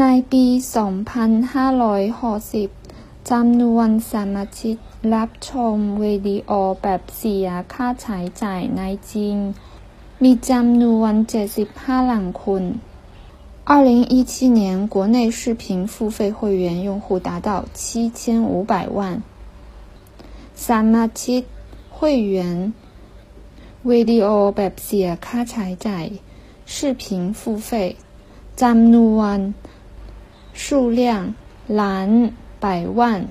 ในปี 2560 จำนวนสมาชิกรับชมวิดีโอแบบเสียค่าใช้จ่ายในจีนมีจำนวน75ล้านคน2017年国内视频付费会员用户达到7500万สมาชิก会员วิดีโอแบบเสียค่าใช้จ่าย视频付费จำนวน 数量蓝百万。